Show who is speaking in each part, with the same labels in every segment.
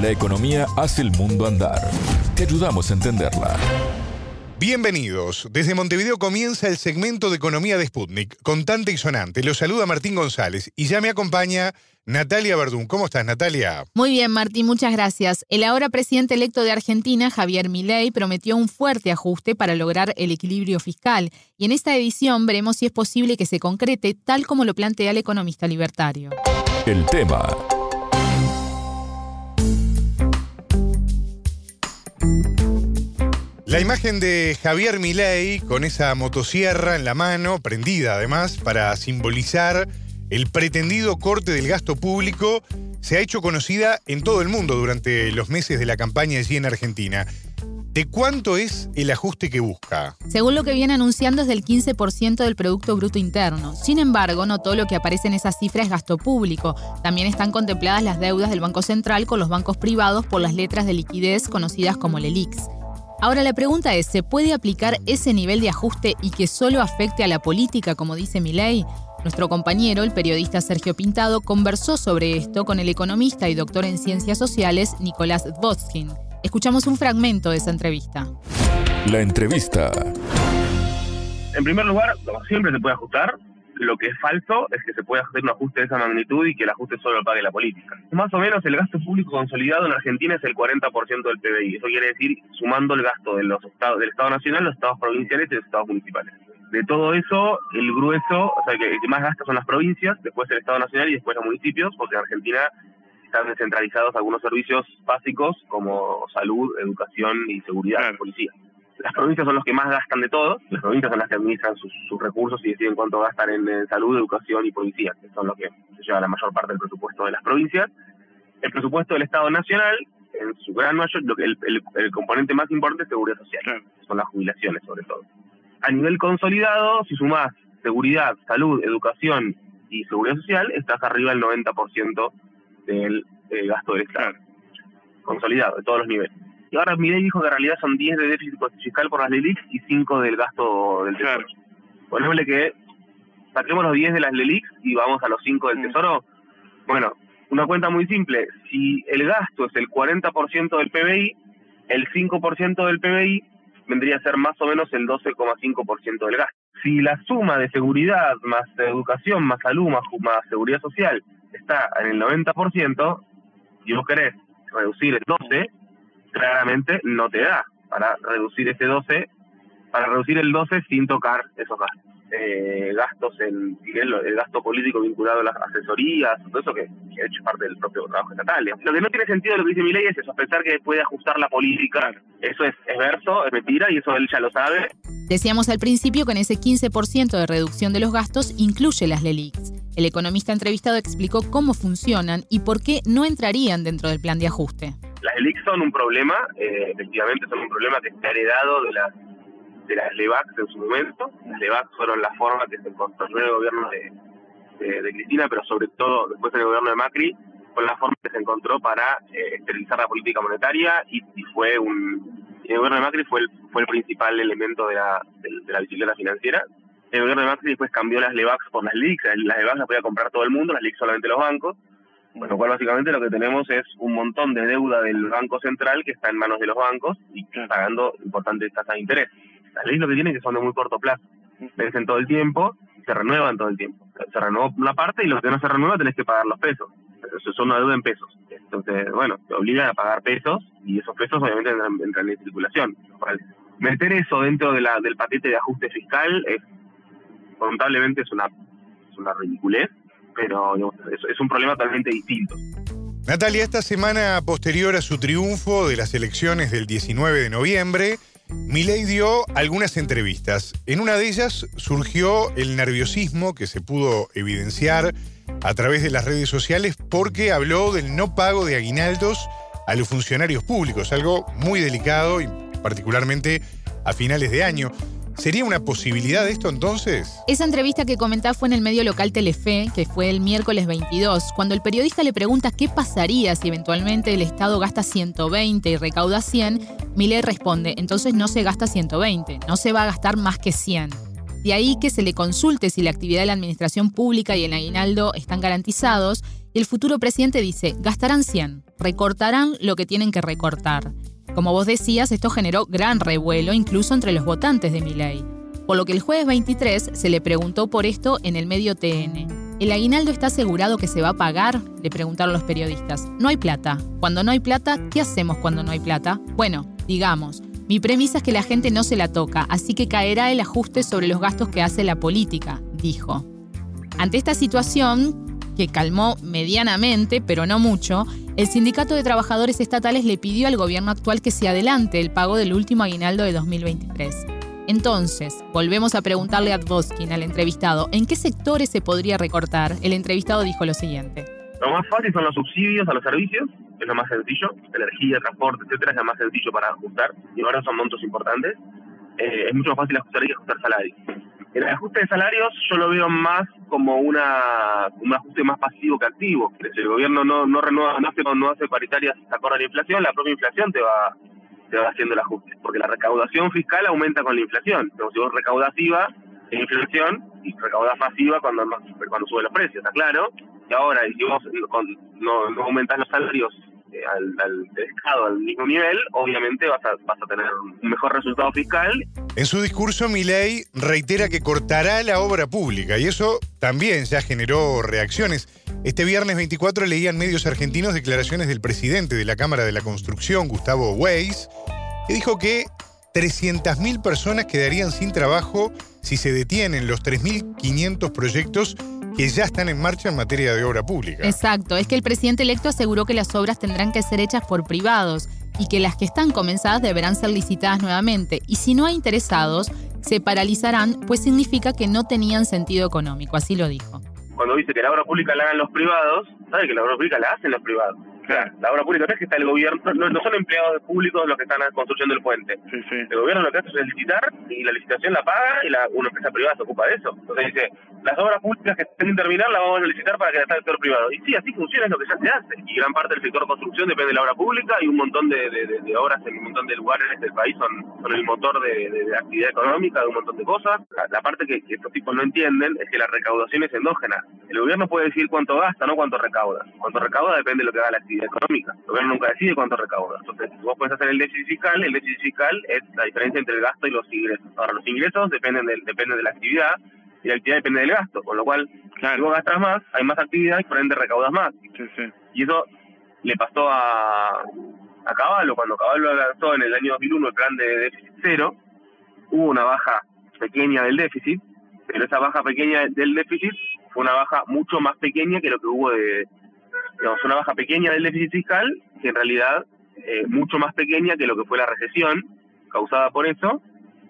Speaker 1: La economía hace el mundo andar. Te ayudamos a entenderla.
Speaker 2: Bienvenidos. Desde Montevideo comienza el segmento de Economía de Sputnik, contante y sonante. Los saluda Martín González y ya me acompaña Natalia Verdún. ¿Cómo estás, Natalia?
Speaker 3: Muy bien, Martín, muchas gracias. El ahora presidente electo de Argentina, Javier Milei, prometió un fuerte ajuste para lograr el equilibrio fiscal. Y en esta edición veremos si es posible que se concrete tal como lo plantea el economista libertario.
Speaker 1: El tema
Speaker 2: La imagen de Javier Milei con esa motosierra en la mano, prendida además, para simbolizar el pretendido corte del gasto público, se ha hecho conocida en todo el mundo durante los meses de la campaña allí en Argentina. ¿De cuánto es el ajuste que busca?
Speaker 3: Según lo que viene anunciando es del 15% del Producto Bruto Interno. Sin embargo, no todo lo que aparece en esa cifra es gasto público. También están contempladas las deudas del Banco Central con los bancos privados por las letras de liquidez conocidas como LELIX. Ahora la pregunta es, ¿se puede aplicar ese nivel de ajuste y que solo afecte a la política, como dice ley? Nuestro compañero, el periodista Sergio Pintado, conversó sobre esto con el economista y doctor en ciencias sociales Nicolás Dvotskin. Escuchamos un fragmento de esa entrevista.
Speaker 1: La entrevista.
Speaker 4: En primer lugar, siempre se puede ajustar, lo que es falso es que se pueda hacer un ajuste de esa magnitud y que el ajuste solo lo pague la política. Más o menos el gasto público consolidado en Argentina es el 40% del PBI. Eso quiere decir sumando el gasto de los estados, del Estado Nacional, los estados provinciales y los estados municipales. De todo eso, el grueso, o sea, el que más gasta son las provincias, después el Estado Nacional y después los municipios, porque en Argentina están descentralizados algunos servicios básicos como salud, educación y seguridad, policía las provincias son los que más gastan de todos, las provincias son las que administran sus, recursos y deciden cuánto gastan en, salud, educación y policía, que son los que se lleva la mayor parte del presupuesto de las provincias. El presupuesto del Estado Nacional, en su gran mayor, lo que el, el, componente más importante es seguridad social, son las jubilaciones sobre todo. A nivel consolidado, si sumás seguridad, salud, educación y seguridad social, estás arriba del 90% del eh, gasto del Estado. Consolidado, de todos los niveles. Y ahora Milei dijo que en realidad son 10 de déficit fiscal por las LELIX y 5 del gasto del tesoro. Ponémosle que saquemos los 10 de las LELIX y vamos a los 5 del mm. tesoro. Bueno, una cuenta muy simple. Si el gasto es el 40% del PBI, el 5% del PBI vendría a ser más o menos el 12,5% del gasto. Si la suma de seguridad más educación más salud más, más seguridad social está en el 90% y vos querés reducir el 12, claramente no te da para reducir ese 12, para reducir el 12 sin tocar esos gastos. Eh, gastos en el, gasto político vinculado a las asesorías, todo eso que, que, ha hecho parte del propio trabajo estatal. Lo que no tiene sentido lo que dice mi ley es sospechar que puede ajustar la política. Eso es, es verso, es mentira y eso él ya lo sabe.
Speaker 3: Decíamos al principio que en ese 15% de reducción de los gastos incluye las LELIX. El economista entrevistado explicó cómo funcionan y por qué no entrarían dentro del plan de ajuste.
Speaker 4: Las ELIC son un problema, eh, efectivamente son un problema que está heredado de las de las LEVAX en su momento. Las LEVAX fueron la forma que se en el gobierno de, de, Cristina, pero sobre todo después en el gobierno de Macri, fue la forma que se encontró para eh, esterilizar la política monetaria y, fue un... el gobierno de Macri fue el, fue el principal elemento de la, de, la bicicleta financiera. El gobierno de Macri después cambió las LEVAX por las LICs. Las LEVAX las podía comprar todo el mundo, las LICs solamente los bancos. Con lo cual, básicamente, lo que tenemos es un montón de deuda del Banco Central que está en manos de los bancos y pagando importantes tasas de interés. Las leyes lo que tienen que son de muy corto plazo. Vencen todo el tiempo se renuevan todo el tiempo. Se renueva una parte y lo que no se renueva tenés que pagar los pesos. Eso son una deuda en pesos. Entonces, bueno, te obligan a pagar pesos y esos pesos obviamente entran, en circulación. Meter eso dentro de la, del paquete de ajuste fiscal es, lamentablemente, es una, es una ridiculez pero es, un problema totalmente distinto.
Speaker 2: Natalia, esta semana posterior a su triunfo de las elecciones del 19 de noviembre, Milei dio algunas entrevistas. En una de ellas surgió el nerviosismo que se pudo evidenciar a través de las redes sociales porque habló del no pago de aguinaldos a los funcionarios públicos, algo muy delicado y particularmente a finales de año. ¿Sería una posibilidad esto entonces?
Speaker 3: Esa entrevista que comentaba fue en el medio local Telefe, que fue el miércoles 22, cuando el periodista le pregunta qué pasaría si eventualmente el Estado gasta 120 y recauda 100, Miller responde, entonces no se gasta 120, no se va a gastar más que 100. De ahí que se le consulte si la actividad de la administración pública y el aguinaldo están garantizados, y el futuro presidente dice, gastarán 100. recortarán lo que tienen que recortar. Como vos decías, esto generó gran revuelo incluso entre los votantes de Milei. Por lo que el jueves 23 se le preguntó por esto en el medio TN. ¿El aguinaldo está asegurado que se va a pagar? Le preguntaron los periodistas. No hay plata. Cuando no hay plata, ¿qué hacemos cuando no hay plata? Bueno, digamos, mi premisa es que la gente no se la toca, así que caerá el ajuste sobre los gastos que hace la política, dijo. Ante esta situación, que calmó medianamente, pero no mucho, el Sindicato de Trabajadores Estatales le pidió al gobierno actual que se adelante el pago del último aguinaldo de 2023. Entonces, volvemos a preguntarle a Dvoskin, al entrevistado, ¿en qué sectores se podría recortar? El entrevistado dijo lo siguiente.
Speaker 4: Lo más fácil son los subsidios a los servicios, es lo más sencillo, energía, transporte, etcétera, es lo más sencillo para ajustar, y ahora son montos importantes. Eh, es mucho más fácil ajustar y ajustar salarios. El ajuste de salarios yo lo veo más como una un ajuste más pasivo que activo. Si el gobierno no, no renueva, no hace, no hace paritarias acorde a la inflación, la propia inflación te va, te va haciendo el ajuste. Porque la recaudación fiscal aumenta con la inflación. Pero si vos recaudas IVA, en inflación, y recaudas más IVA cuando, cuando sube los precios, está claro. Y ahora, si vos no, no aumentas los salarios eh, al, al al mismo nivel, obviamente vas a, vas a tener un mejor resultado fiscal.
Speaker 2: En su discurso, Milei reitera que cortará la obra pública y eso también ya generó reacciones. Este viernes 24 leían medios argentinos declaraciones del presidente de la Cámara de la Construcción, Gustavo Weiss, que dijo que 300.000 personas quedarían sin trabajo si se detienen los 3.500 proyectos que ya están en marcha en materia de obra pública.
Speaker 3: Exacto, es que el presidente electo aseguró que las obras tendrán que ser hechas por privados y que las que están comenzadas deberán ser licitadas nuevamente. Y si no hay interesados, se paralizarán, pues significa que no tenían sentido económico, así lo dijo.
Speaker 4: Cuando dice que la obra pública la hagan los privados, sabe que la obra pública la hacen los privados. Claro. La obra pública no es que está el gobierno, no, son empleados públicos los que están construyendo el puente. El gobierno lo que hace es licitar y la licitación la paga y la, una empresa privada se ocupa de eso. Entonces dice, las obras públicas que estén sin terminar las vamos a licitar para que las haga el sector privado. Y sí, así funciona, es lo que ya se hace. Y gran parte del sector construcción depende de la obra pública y un montón de, de, obras en un montón de lugares del país son, son el motor de, actividad económica, de un montón de cosas. La, parte que, que, estos tipos no entienden es que la recaudación es endógena. El gobierno puede decir cuánto gasta, no cuánto recauda. Cuánto recauda depende de lo que haga la actividad económica. El gobierno nunca decide cuánto recauda. Entonces, vos puedes hacer el déficit fiscal, el déficit fiscal es la diferencia entre el gasto y los ingresos. Ahora, los ingresos dependen, del, dependen de la actividad y la actividad depende del gasto, con lo cual, si vos gastas más, hay más actividad y por ende recaudas más. Y eso le pasó a, a Caballo, cuando Caballo lanzó en el año 2001 el plan de déficit cero, hubo una baja pequeña del déficit, pero esa baja pequeña del déficit fue una baja mucho más pequeña que lo que hubo de, digamos, una baja pequeña del déficit fiscal, que en realidad eh, mucho más pequeña que lo que fue la recesión causada por eso.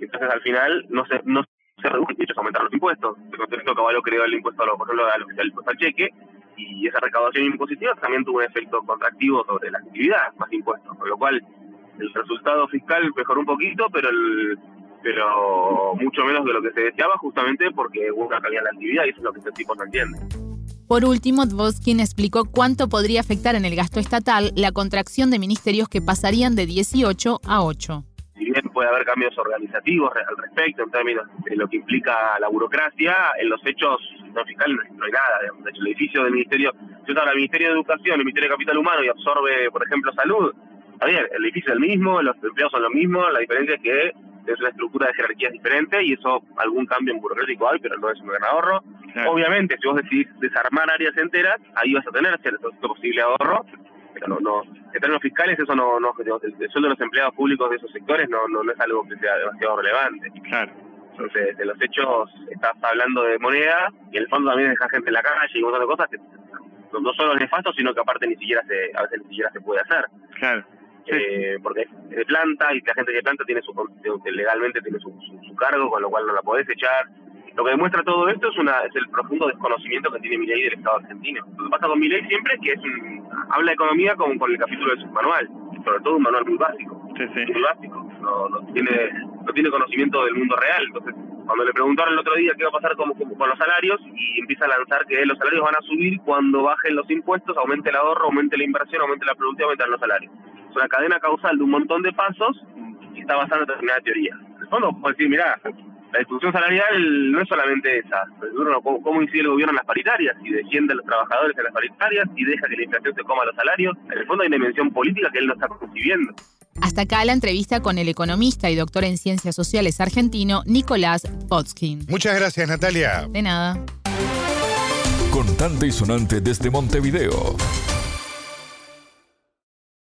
Speaker 4: Entonces, al final, no se, no se redujo, de hecho, se aumentaron los impuestos. En contexto, Caballo creó el impuesto, por ejemplo, al, impuesto al cheque, y esa recaudación impositiva también tuvo un efecto contractivo sobre la actividad, más impuestos, con lo cual el resultado fiscal mejoró un poquito, pero el, pero mucho menos de lo que se deseaba, justamente porque hubo una caída en la actividad y eso es lo que este tipo no entiende.
Speaker 3: Por último, Dvoskin explicó cuánto podría afectar en el gasto estatal la contracción de ministerios que pasarían de 18 a 8.
Speaker 4: Si bien puede haber cambios organizativos al respecto en términos de lo que implica la burocracia, en los hechos no fiscales no hay nada. De hecho, el edificio del ministerio, si ahora el Ministerio de Educación, el Ministerio de Capital Humano y absorbe, por ejemplo, salud, bien, el edificio es el mismo, los empleados son los mismos, la diferencia es que es una estructura de jerarquías diferente y eso algún cambio en burocrático hay, pero no es un gran ahorro. Obviamente, si vos decidís desarmar áreas enteras, ahí vas a tener cierto posible ahorro, pero no, no, en términos fiscales eso no, no el sueldo de los empleados públicos de esos sectores no, no, es algo que sea demasiado relevante.
Speaker 5: Claro.
Speaker 4: Entonces, de los hechos estás hablando de moneda y en el fondo también deja gente en la calle y un montón de cosas que no solo nefastos, sino que aparte ni siquiera se, a veces ni siquiera se puede hacer.
Speaker 5: Claro.
Speaker 4: Eh, porque es de planta y la gente que planta tiene su, legalmente tiene su, su, cargo, con lo cual no la podés echar. Lo que demuestra todo esto es una es el profundo desconocimiento que tiene Milei del Estado argentino. Lo que pasa con Milei siempre es que es habla de economía como con el capítulo de su manual, sobre todo un manual muy básico, muy básico. No, no, tiene no tiene conocimiento del mundo real. Entonces, cuando le preguntaron el otro día qué va a pasar con, con los salarios y empieza a lanzar que los salarios van a subir cuando bajen los impuestos, aumente el ahorro, aumente la inversión, aumente la productividad, aumentan los salarios es una cadena causal de un montón de pasos y está basada en determinada teoría. En el fondo, puedo decir, mira, La discusión salarial no es solamente esa, cómo incide el gobierno en las paritarias, si defiende a los trabajadores en las paritarias, y deja que la inflación se coma los salarios. En el fondo hay una dimensión política que él no está concibiendo.
Speaker 3: Hasta acá la entrevista con el economista y doctor en ciencias sociales argentino Nicolás Potskin.
Speaker 2: Muchas gracias, Natalia.
Speaker 3: De nada.
Speaker 1: Contante y sonante desde Montevideo.